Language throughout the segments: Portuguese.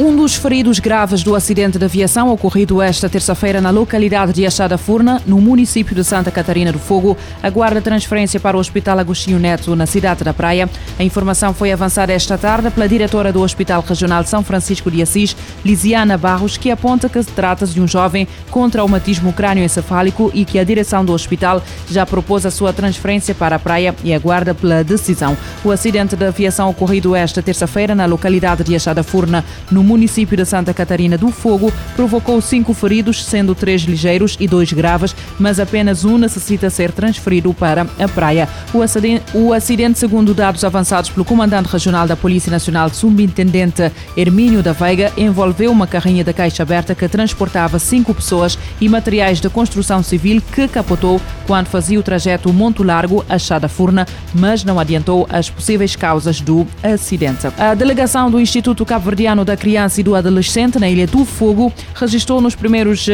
Um dos feridos graves do acidente de aviação ocorrido esta terça-feira na localidade de Achada Furna, no município de Santa Catarina do Fogo, aguarda transferência para o Hospital Agostinho Neto, na cidade da Praia. A informação foi avançada esta tarde pela diretora do Hospital Regional São Francisco de Assis, Lisiana Barros, que aponta que se trata de um jovem com traumatismo crânioencefálico e que a direção do hospital já propôs a sua transferência para a Praia e aguarda pela decisão. O acidente de aviação ocorrido esta terça-feira na localidade de Achada Furna, no município de Santa Catarina do Fogo provocou cinco feridos, sendo três ligeiros e dois graves, mas apenas um necessita ser transferido para a praia. O acidente, o acidente segundo dados avançados pelo comandante regional da Polícia Nacional, subintendente Hermínio da Veiga, envolveu uma carrinha da caixa aberta que transportava cinco pessoas e materiais de construção civil que capotou quando fazia o trajeto Monte Largo a Chada Furna, mas não adiantou as possíveis causas do acidente. A delegação do Instituto Cabo-Verdiano da Criança criança e do adolescente na Ilha do Fogo registrou nos primeiros uh,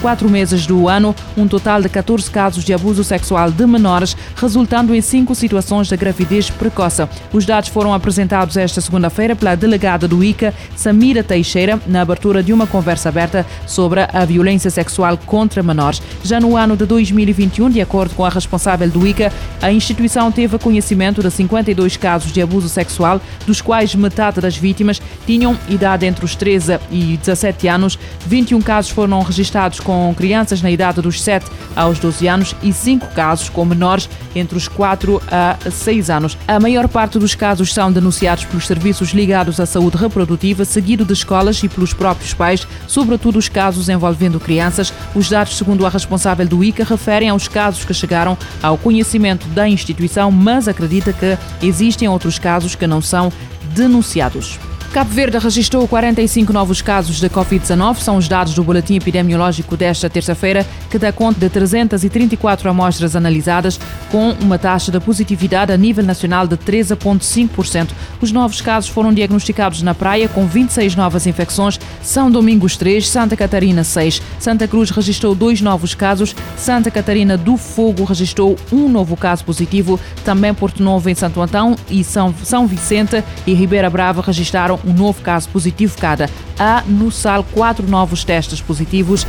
quatro meses do ano um total de 14 casos de abuso sexual de menores, resultando em cinco situações de gravidez precoce. Os dados foram apresentados esta segunda-feira pela delegada do ICA, Samira Teixeira, na abertura de uma conversa aberta sobre a violência sexual contra menores. Já no ano de 2021, de acordo com a responsável do ICA, a instituição teve conhecimento de 52 casos de abuso sexual, dos quais metade das vítimas tinham idade idade entre os 13 e 17 anos, 21 casos foram registrados com crianças na idade dos 7 aos 12 anos e 5 casos com menores entre os 4 a 6 anos. A maior parte dos casos são denunciados pelos serviços ligados à saúde reprodutiva, seguido de escolas e pelos próprios pais, sobretudo os casos envolvendo crianças. Os dados, segundo a responsável do ICA, referem aos casos que chegaram ao conhecimento da instituição, mas acredita que existem outros casos que não são denunciados. Cabo Verde registrou 45 novos casos de Covid-19, são os dados do boletim epidemiológico desta terça-feira, que dá conta de 334 amostras analisadas, com uma taxa de positividade a nível nacional de 13,5%. Os novos casos foram diagnosticados na praia, com 26 novas infecções, São Domingos 3, Santa Catarina 6. Santa Cruz registrou dois novos casos, Santa Catarina do Fogo registrou um novo caso positivo, também Porto Novo em Santo Antão e São, São Vicente e Ribeira Brava registraram um novo caso positivo cada. Há no SAL quatro novos testes positivos.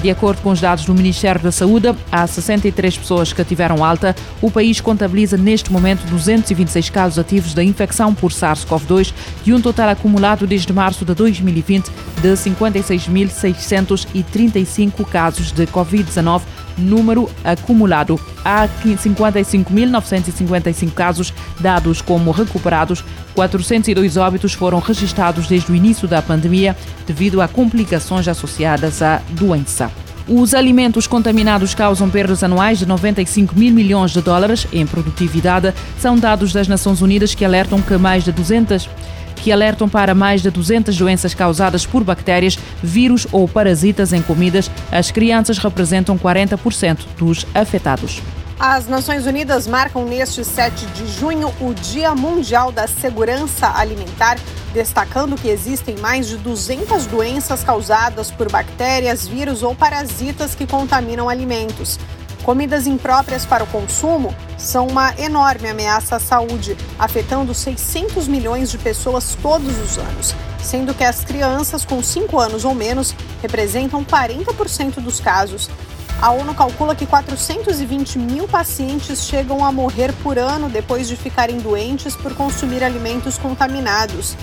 De acordo com os dados do Ministério da Saúde, há 63 pessoas que tiveram alta. O país contabiliza neste momento 226 casos ativos da infecção por SARS-CoV-2 e um total acumulado desde março de 2020 de 56.635 casos de Covid-19 número acumulado. Há 55.955 casos dados como recuperados, 402 óbitos foram registrados desde o início da pandemia devido a complicações associadas à doença. Os alimentos contaminados causam perdas anuais de 95 mil milhões de dólares em produtividade. São dados das Nações Unidas que alertam que mais de 200 que alertam para mais de 200 doenças causadas por bactérias, vírus ou parasitas em comidas. As crianças representam 40% dos afetados. As Nações Unidas marcam neste 7 de junho o Dia Mundial da Segurança Alimentar, destacando que existem mais de 200 doenças causadas por bactérias, vírus ou parasitas que contaminam alimentos. Comidas impróprias para o consumo são uma enorme ameaça à saúde, afetando 600 milhões de pessoas todos os anos, sendo que as crianças com 5 anos ou menos representam 40% dos casos. A ONU calcula que 420 mil pacientes chegam a morrer por ano depois de ficarem doentes por consumir alimentos contaminados.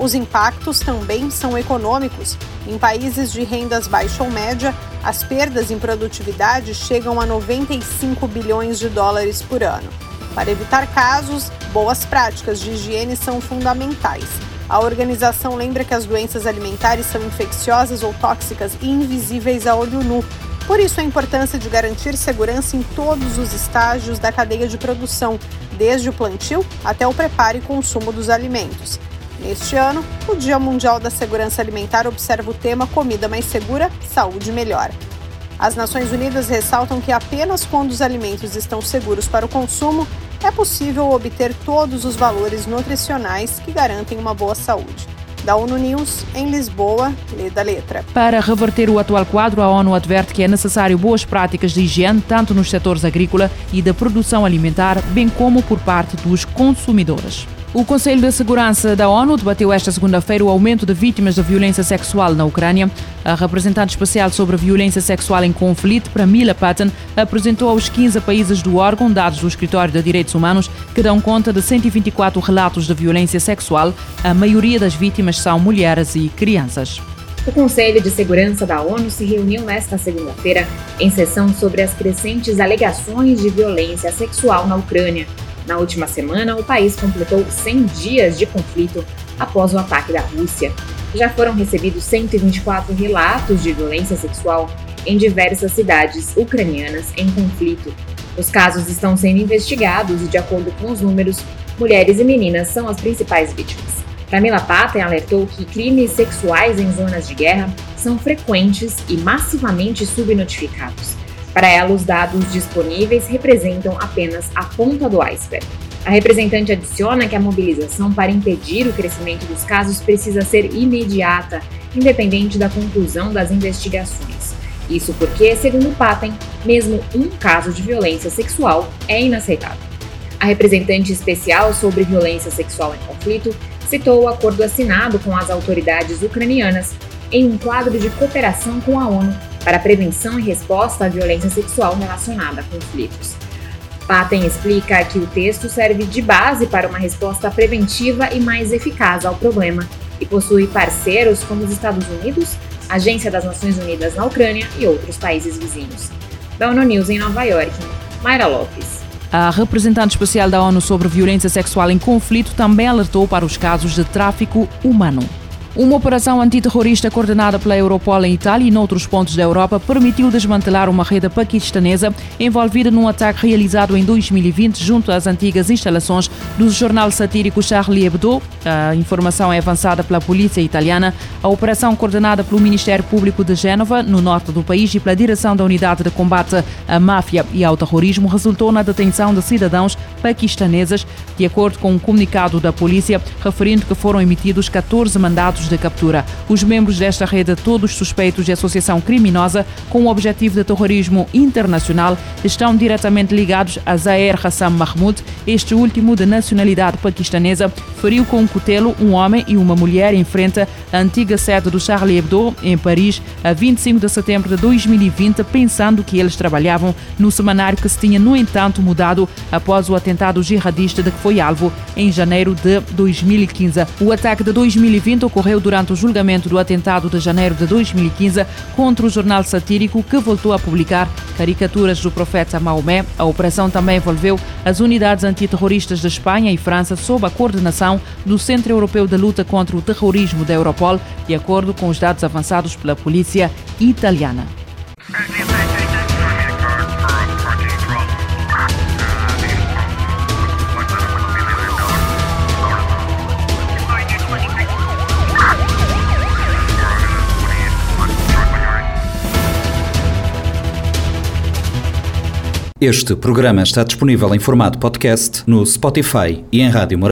Os impactos também são econômicos. Em países de rendas baixa ou média, as perdas em produtividade chegam a 95 bilhões de dólares por ano. Para evitar casos, boas práticas de higiene são fundamentais. A organização lembra que as doenças alimentares são infecciosas ou tóxicas e invisíveis a olho nu. Por isso, a importância de garantir segurança em todos os estágios da cadeia de produção, desde o plantio até o preparo e consumo dos alimentos. Neste ano, o Dia Mundial da Segurança Alimentar observa o tema Comida Mais Segura, Saúde Melhor. As Nações Unidas ressaltam que apenas quando os alimentos estão seguros para o consumo é possível obter todos os valores nutricionais que garantem uma boa saúde. Da ONU News, em Lisboa, lê da letra. Para reverter o atual quadro, a ONU adverte que é necessário boas práticas de higiene, tanto nos setores agrícola e da produção alimentar, bem como por parte dos consumidores. O Conselho de Segurança da ONU debateu esta segunda-feira o aumento de vítimas de violência sexual na Ucrânia. A representante especial sobre violência sexual em conflito, Pramila Patten, apresentou aos 15 países do órgão dados do Escritório de Direitos Humanos que dão conta de 124 relatos de violência sexual. A maioria das vítimas são mulheres e crianças. O Conselho de Segurança da ONU se reuniu nesta segunda-feira em sessão sobre as crescentes alegações de violência sexual na Ucrânia. Na última semana, o país completou 100 dias de conflito após o ataque da Rússia. Já foram recebidos 124 relatos de violência sexual em diversas cidades ucranianas em conflito. Os casos estão sendo investigados e, de acordo com os números, mulheres e meninas são as principais vítimas. Camila Patten alertou que crimes sexuais em zonas de guerra são frequentes e massivamente subnotificados. Para ela, os dados disponíveis representam apenas a ponta do iceberg. A representante adiciona que a mobilização para impedir o crescimento dos casos precisa ser imediata, independente da conclusão das investigações. Isso porque, segundo Patten, mesmo um caso de violência sexual é inaceitável. A representante especial sobre violência sexual em conflito citou o acordo assinado com as autoridades ucranianas em um quadro de cooperação com a ONU para a prevenção e resposta à violência sexual relacionada a conflitos. Patten explica que o texto serve de base para uma resposta preventiva e mais eficaz ao problema e possui parceiros como os Estados Unidos, Agência das Nações Unidas na Ucrânia e outros países vizinhos. Da ONU News em Nova York, Mayra Lopes. A representante especial da ONU sobre violência sexual em conflito também alertou para os casos de tráfico humano. Uma operação antiterrorista coordenada pela Europol em Itália e noutros pontos da Europa permitiu desmantelar uma rede paquistanesa envolvida num ataque realizado em 2020 junto às antigas instalações do jornal satírico Charlie Hebdo. A informação é avançada pela polícia italiana. A operação coordenada pelo Ministério Público de Génova, no norte do país, e pela direção da Unidade de Combate à Máfia e ao Terrorismo resultou na detenção de cidadãos paquistaneses, de acordo com um comunicado da polícia, referindo que foram emitidos 14 mandatos de captura. Os membros desta rede, todos suspeitos de associação criminosa com o objetivo de terrorismo internacional, estão diretamente ligados a Zaher Hassan Mahmoud, este último de nacionalidade paquistanesa, feriu com um cutelo um homem e uma mulher em frente à antiga sede do Charlie Hebdo, em Paris, a 25 de setembro de 2020, pensando que eles trabalhavam no semanário que se tinha, no entanto, mudado após o atentado jihadista de que foi alvo em janeiro de 2015. O ataque de 2020 ocorreu ocorreu durante o julgamento do atentado de janeiro de 2015 contra o jornal satírico que voltou a publicar caricaturas do profeta Maomé. A operação também envolveu as unidades antiterroristas de Espanha e França sob a coordenação do Centro Europeu de Luta contra o Terrorismo da Europol, de acordo com os dados avançados pela polícia italiana. Este programa está disponível em formato podcast no Spotify e em rádio